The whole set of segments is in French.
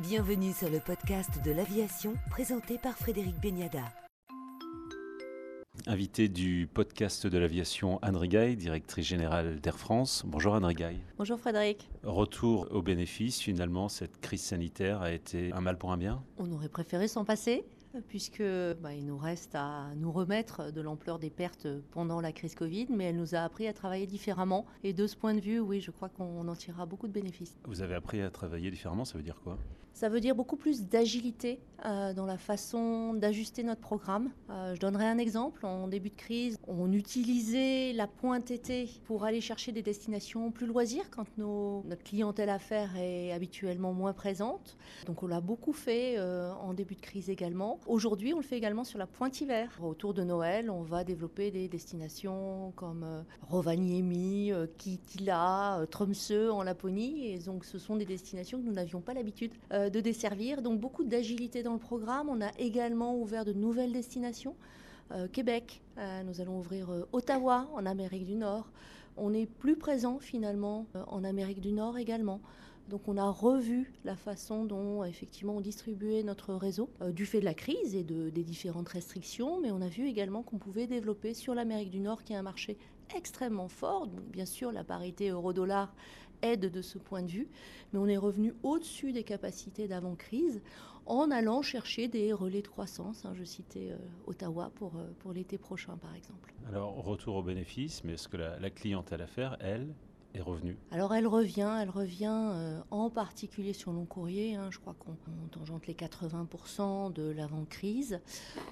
Bienvenue sur le podcast de l'aviation présenté par Frédéric Beniada. Invité du podcast de l'aviation Anne Rigaille, directrice générale d'Air France. Bonjour Anne Rigaille. Bonjour Frédéric. Retour aux bénéfices, finalement, cette crise sanitaire a été un mal pour un bien? On aurait préféré s'en passer puisque bah, il nous reste à nous remettre de l'ampleur des pertes pendant la crise Covid, mais elle nous a appris à travailler différemment. Et de ce point de vue, oui, je crois qu'on en tirera beaucoup de bénéfices. Vous avez appris à travailler différemment, ça veut dire quoi? Ça veut dire beaucoup plus d'agilité euh, dans la façon d'ajuster notre programme. Euh, je donnerai un exemple. En début de crise, on utilisait la pointe été pour aller chercher des destinations plus loisirs quand notre clientèle affaires est habituellement moins présente. Donc on l'a beaucoup fait euh, en début de crise également. Aujourd'hui, on le fait également sur la pointe hiver. Autour de Noël, on va développer des destinations comme Rovaniemi, Kitila, Tromsø en Laponie. Et donc, ce sont des destinations que nous n'avions pas l'habitude de desservir. Donc, beaucoup d'agilité dans le programme. On a également ouvert de nouvelles destinations. Québec, nous allons ouvrir Ottawa en Amérique du Nord. On est plus présent finalement en Amérique du Nord également. Donc on a revu la façon dont effectivement on distribuait notre réseau euh, du fait de la crise et de, des différentes restrictions, mais on a vu également qu'on pouvait développer sur l'Amérique du Nord qui est un marché extrêmement fort. Donc bien sûr la parité euro-dollar aide de ce point de vue, mais on est revenu au-dessus des capacités d'avant-crise en allant chercher des relais de croissance. Hein. je citais euh, Ottawa pour, euh, pour l'été prochain par exemple. Alors retour aux bénéfices, mais est-ce que la, la clientèle affaires, elle, Alors elle revient, elle revient euh, en particulier sur long courrier. Hein, je crois qu'on tangente les 80% de l'avant-crise.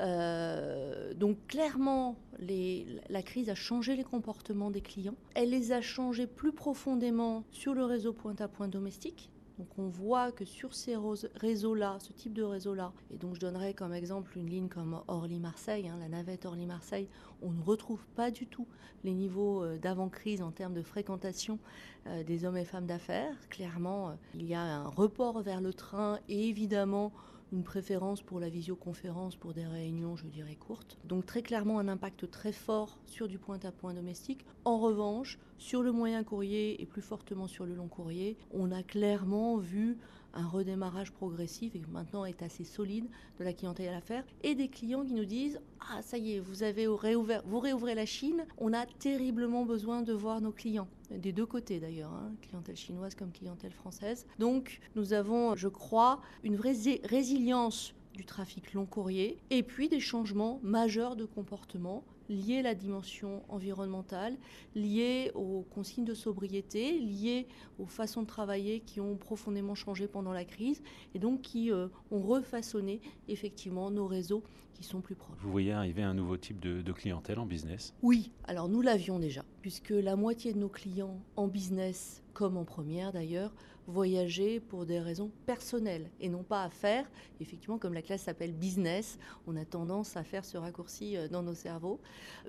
Euh, donc clairement, la crise a changé les comportements des clients. Elle les a changés plus profondément sur le réseau point-à-point domestique. Donc on voit que sur ces réseaux-là, ce type de réseau-là, et donc je donnerai comme exemple une ligne comme Orly-Marseille, hein, la navette Orly-Marseille, on ne retrouve pas du tout les niveaux euh, d'avant-crise en termes de fréquentation euh, des hommes et femmes d'affaires. Clairement, euh, il y a un report vers le train et évidemment une préférence pour la visioconférence pour des réunions, je dirais, courtes. Donc très clairement un impact très fort sur du point-à-point domestique. En revanche, sur le moyen courrier et plus fortement sur le long courrier, on a clairement vu un redémarrage progressif et maintenant est assez solide de la clientèle à l'affaire et des clients qui nous disent ah ça y est vous avez réouvert vous réouvrez la Chine on a terriblement besoin de voir nos clients des deux côtés d'ailleurs, hein, clientèle chinoise comme clientèle française. Donc nous avons, je crois, une vraie résilience du trafic long courrier et puis des changements majeurs de comportement liés à la dimension environnementale, liés aux consignes de sobriété, liés aux façons de travailler qui ont profondément changé pendant la crise et donc qui euh, ont refaçonné effectivement nos réseaux qui sont plus proches. Vous voyez arriver un nouveau type de, de clientèle en business? Oui, alors nous l'avions déjà, puisque la moitié de nos clients en business, comme en première d'ailleurs, voyageaient pour des raisons personnelles et non pas à faire. Effectivement, comme la classe s'appelle business, on a tendance à faire ce raccourci euh, dans nos cerveaux.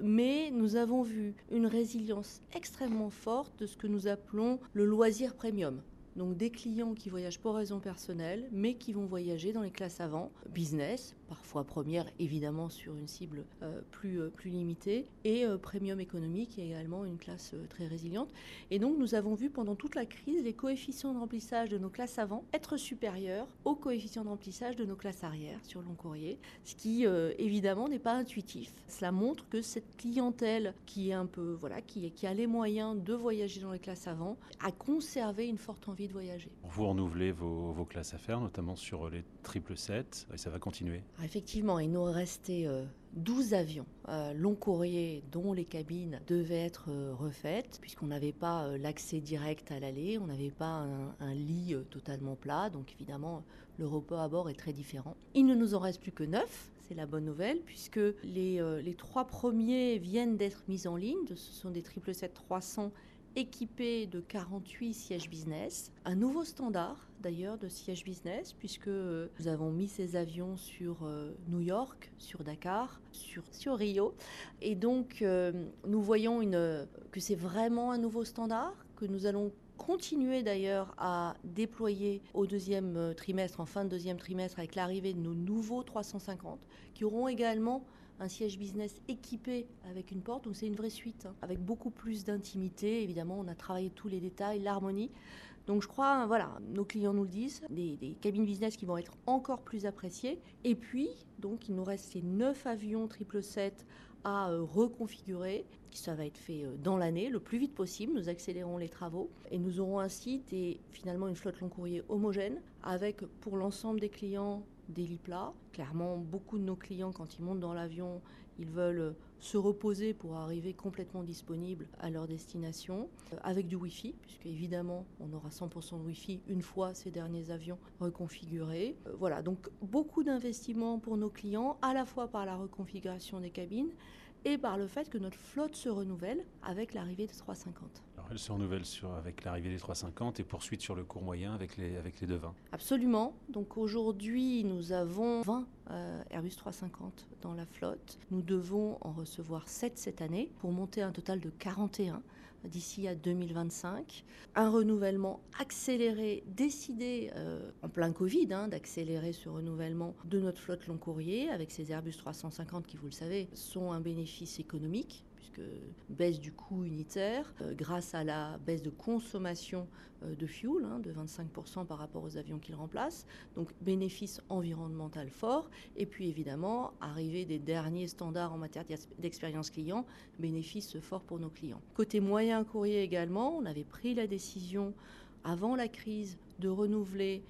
Mais nous avons vu une résilience extrêmement forte de ce que nous appelons le loisir premium. Donc des clients qui voyagent pour raison personnelle, mais qui vont voyager dans les classes avant, business, parfois première évidemment sur une cible euh, plus, euh, plus limitée, et euh, premium économique qui est également une classe très résiliente. Et donc nous avons vu pendant toute la crise les coefficients de remplissage de nos classes avant être supérieurs aux coefficients de remplissage de nos classes arrière sur long courrier, ce qui évidemment n'est pas intuitif. Cela montre que cette clientèle qui est un peu voilà qui a les moyens de voyager dans les classes avant a conservé une forte envie de voyager. Vous renouvelez vos, vos classes affaires, notamment sur les triple 7, et ça va continuer Effectivement, il nous restait euh, 12 avions euh, long courrier dont les cabines devaient être euh, refaites, puisqu'on n'avait pas euh, l'accès direct à l'allée, on n'avait pas un, un lit euh, totalement plat, donc évidemment le repos à bord est très différent. Il ne nous en reste plus que 9, c'est la bonne nouvelle, puisque les, euh, les trois premiers viennent d'être mis en ligne, ce sont des 777-300 équipés de 48 sièges business, un nouveau standard d'ailleurs de sièges business puisque nous avons mis ces avions sur euh, New York, sur Dakar, sur, Rio. Et donc euh, nous voyons une, que c'est vraiment un nouveau standard que nous allons continuer d'ailleurs à déployer au deuxième euh, trimestre, en fin de deuxième trimestre, avec l'arrivée de nos nouveaux 350, qui auront également un siège business équipé avec une porte, donc c'est une vraie suite, hein, avec beaucoup plus d'intimité. Évidemment, on a travaillé tous les détails, l'harmonie. Donc je crois, voilà, nos clients nous le disent, des, cabines business qui vont être encore plus appréciées. Et puis, donc, il nous reste ces 9 avions 777 à euh, reconfigurer. Ça va être fait euh, dans l'année, le plus vite possible. Nous accélérons les travaux et nous aurons ainsi finalement une flotte long courrier homogène avec pour l'ensemble des clients des lits plats. Clairement, beaucoup de nos clients, quand ils montent dans l'avion, ils veulent se reposer pour arriver complètement disponibles à leur destination, euh, avec du Wi-Fi, puisque évidemment, on aura 100% de Wi-Fi une fois ces derniers avions reconfigurés. Voilà, donc beaucoup d'investissements pour nos clients, à la fois par la reconfiguration des cabines, et par le fait que notre flotte se renouvelle avec l'arrivée des 350. Elle se renouvelle avec l'arrivée des 350 et poursuite sur le court moyen avec les, avec les 220 Absolument. Donc aujourd'hui, nous avons 20 euh, Airbus 350 dans la flotte. Nous devons en recevoir 7 cette année pour monter un total de 41 d'ici à 2025. Un renouvellement accéléré, décidé euh, en plein Covid, hein, d'accélérer ce renouvellement de notre flotte long courrier avec ces Airbus 350 qui, vous le savez, sont un bénéfice économique baisse du coût unitaire, euh, grâce à la baisse de consommation euh, de fuel hein, de 25% par rapport aux avions qu'ils remplacent, donc bénéfice environnemental fort, et puis évidemment, arrivée des derniers standards en matière d'expérience client, bénéfice fort pour nos clients. Côté moyen courrier également, on avait pris la décision avant la crise de renouveler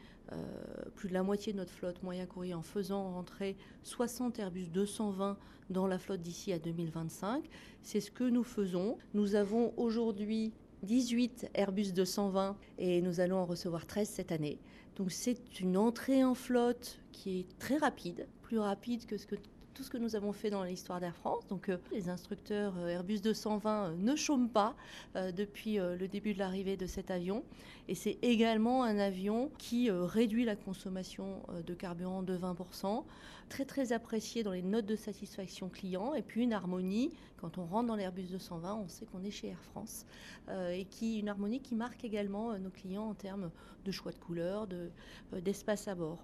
plus de la moitié de notre flotte moyen courrier en faisant rentrer 60 Airbus 220 dans la flotte d'ici à 2025. C'est ce que nous faisons. Nous avons aujourd'hui 18 Airbus 220 et nous allons en recevoir 13 cette année. Donc c'est une entrée en flotte qui est très rapide, plus rapide que ce que tout ce que nous avons fait dans l'histoire d'Air France. Donc euh, les instructeurs euh, Airbus 220 euh, ne chôment pas depuis le début de l'arrivée de cet avion. Et c'est également un avion qui réduit la consommation de carburant de 20%, très très apprécié dans les notes de satisfaction client. Et puis une harmonie, quand on rentre dans l'Airbus 220, on sait qu'on est chez Air France. et qui une harmonie qui marque également nos clients en termes de choix de couleurs, d'espace à bord.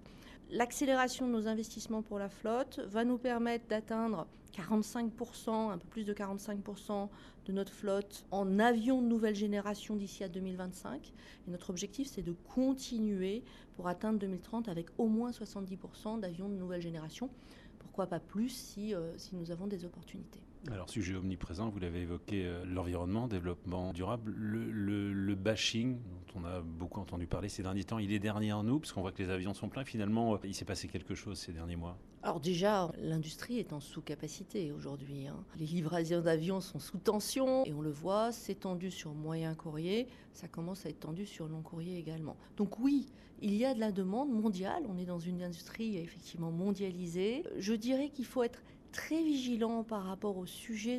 L'accélération de nos investissements pour la flotte va nous permettre d'atteindre 45%, un peu plus de 45% de notre flotte en avions de nouvelle génération d'ici à 2025. Et notre objectif, c'est de continuer pour atteindre 2030 avec au moins 70% d'avions de nouvelle génération. Pourquoi pas plus si, euh, si nous avons des opportunités alors, sujet omniprésent, vous l'avez évoqué, euh, l'environnement, développement durable, le, bashing, dont on a beaucoup entendu parler ces derniers temps, il est derrière nous, parce qu'on voit que les avions sont pleins. Finalement, euh, il s'est passé quelque chose ces derniers mois. Alors déjà, l'industrie est en sous-capacité aujourd'hui. Hein. Les livraisons d'avions sont sous tension, et on le voit, c'est tendu sur moyen courrier, ça commence à être tendu sur long courrier également. Donc oui, il y a de la demande mondiale, on est dans une industrie effectivement mondialisée. Je dirais qu'il faut être très vigilant par rapport au sujet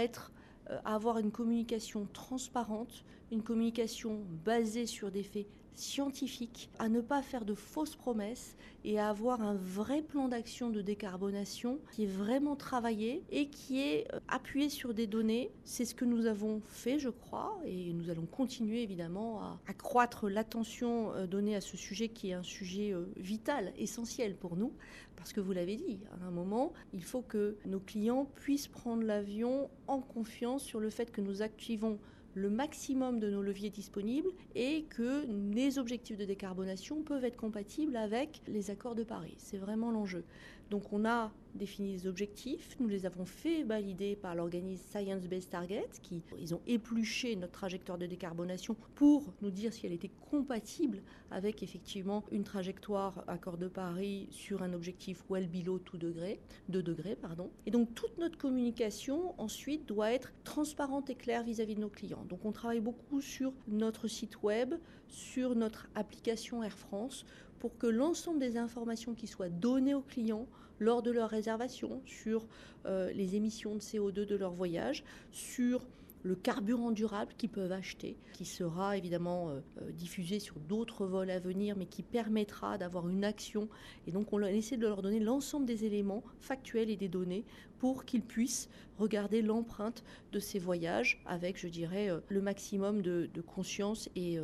être euh, à avoir une communication transparente, une communication basée sur des faits scientifiques, à ne pas faire de fausses promesses et à avoir un vrai plan d'action de décarbonation qui est vraiment travaillé et qui est euh, appuyé sur des données. C'est ce que nous avons fait, je crois, et nous allons continuer évidemment à accroître l'attention euh, donnée à ce sujet qui est un sujet euh, vital, essentiel pour nous, parce que vous l'avez dit, à un moment, il faut que nos clients puissent prendre l'avion en confiance sur le fait que nous activons le maximum de nos leviers disponibles et que les objectifs de décarbonation peuvent être compatibles avec les accords de Paris. C'est vraiment l'enjeu. Donc on a défini des objectifs, nous les avons fait valider par l'organisme Science Based Target, qui ont épluché notre trajectoire de décarbonation pour nous dire si elle était compatible avec effectivement une trajectoire accord de Paris sur un objectif well below 2 degrés, 2 degrés pardon. Et donc toute notre communication ensuite doit être transparente et claire vis-à-vis de nos clients. Donc on travaille beaucoup sur notre site web, sur notre application Air France pour que l'ensemble des informations qui soient données aux clients lors de leur réservation sur euh, les émissions de CO2 de leur voyage, sur le carburant durable qu'ils peuvent acheter, qui sera évidemment euh, euh, diffusé sur d'autres vols à venir, mais qui permettra d'avoir une action. Et donc on essaie de leur donner l'ensemble des éléments factuels et des données pour qu'ils puissent regarder l'empreinte de ces voyages avec, je dirais, euh, le maximum de, conscience. Et,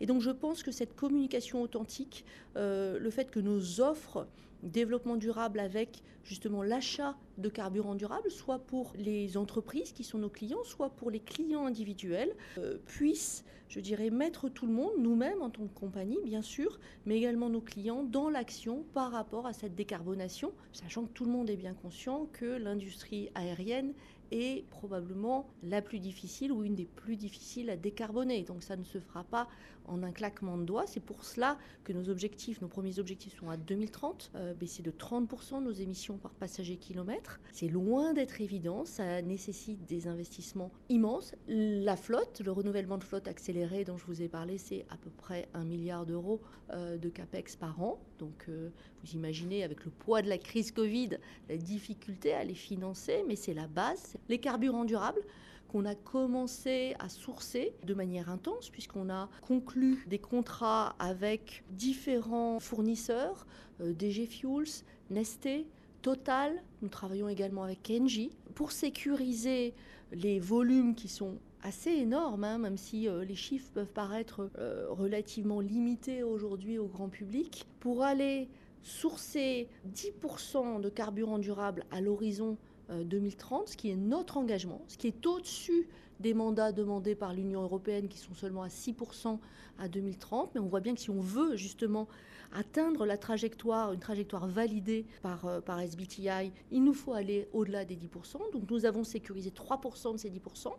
et, donc je pense que cette communication authentique, le fait que nos offres développement durable avec justement l'achat de carburant durable, soit pour les entreprises qui sont nos clients, soit pour les clients individuels, euh, puissent, je dirais, mettre tout le monde, nous-mêmes en tant que compagnie, bien sûr, mais également nos clients, dans l'action par rapport à cette décarbonation, sachant que tout le monde est bien conscient que l'industrie aérienne est probablement la plus difficile ou une des plus difficiles à décarboner. Donc ça ne se fera pas en un claquement de doigts. C'est pour cela que nos objectifs, nos premiers objectifs sont à 2030, euh, baisser de 30% nos émissions par passager kilomètre. C'est loin d'être évident, ça nécessite des investissements immenses. La flotte, le renouvellement de flotte accéléré dont je vous ai parlé, c'est à peu près un milliard d'euros euh, de capex par an. Donc euh, vous imaginez avec le poids de la crise Covid, la difficulté à les financer, mais c'est la base. Les carburants durables, qu'on a commencé à sourcer de manière intense, puisqu'on a conclu des contrats avec différents fournisseurs, euh, DG Fuels, Nesté, Total. Nous travaillons également avec Engie pour sécuriser les volumes qui sont assez énormes, hein, même si euh, les chiffres peuvent paraître euh, relativement limités aujourd'hui au grand public, pour aller sourcer 10% de carburant durable à l'horizon 2030, euh, ce qui est notre engagement, ce qui est au-dessus des mandats demandés par l'Union européenne qui sont seulement à 6% à 2030. Mais on voit bien que si on veut justement atteindre la trajectoire, une trajectoire validée par, euh, par SBTI, il nous faut aller au-delà des 10%. Donc nous avons sécurisé 3% de ces 10%.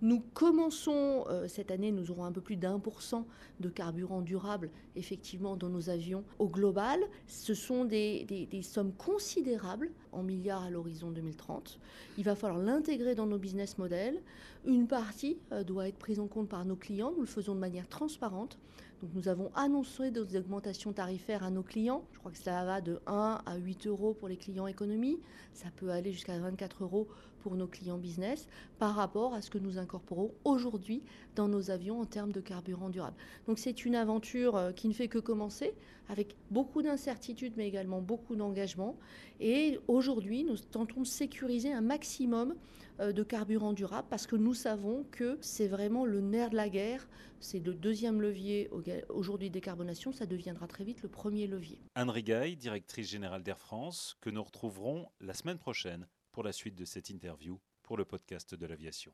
Nous commençons euh, cette année, nous aurons un peu plus d'un pour cent de carburant durable effectivement dans nos avions au global. Ce sont des, sommes considérables en milliards à l'horizon 2030. Il va falloir l'intégrer dans nos business models. Une partie euh, doit être prise en compte par nos clients. Nous le faisons de manière transparente. Donc nous avons annoncé des augmentations tarifaires à nos clients. Je crois que cela va de 1 à 8 euros pour les clients économie. Ça peut aller jusqu'à 24 euros pour nos clients business par rapport à ce que nous incorporons aujourd'hui dans nos avions en termes de carburant durable. Donc c'est une aventure euh, qui ne fait que commencer avec beaucoup d'incertitudes mais également beaucoup d'engagement. Et aujourd'hui, nous tentons de sécuriser un maximum de carburant durable parce que nous savons que c'est vraiment le nerf de la guerre. C'est le deuxième levier aujourd'hui décarbonation, ça deviendra très vite le premier levier. Anne Rigaille, directrice générale d'Air France, que nous retrouverons la semaine prochaine pour la suite de cette interview pour le podcast de l'aviation.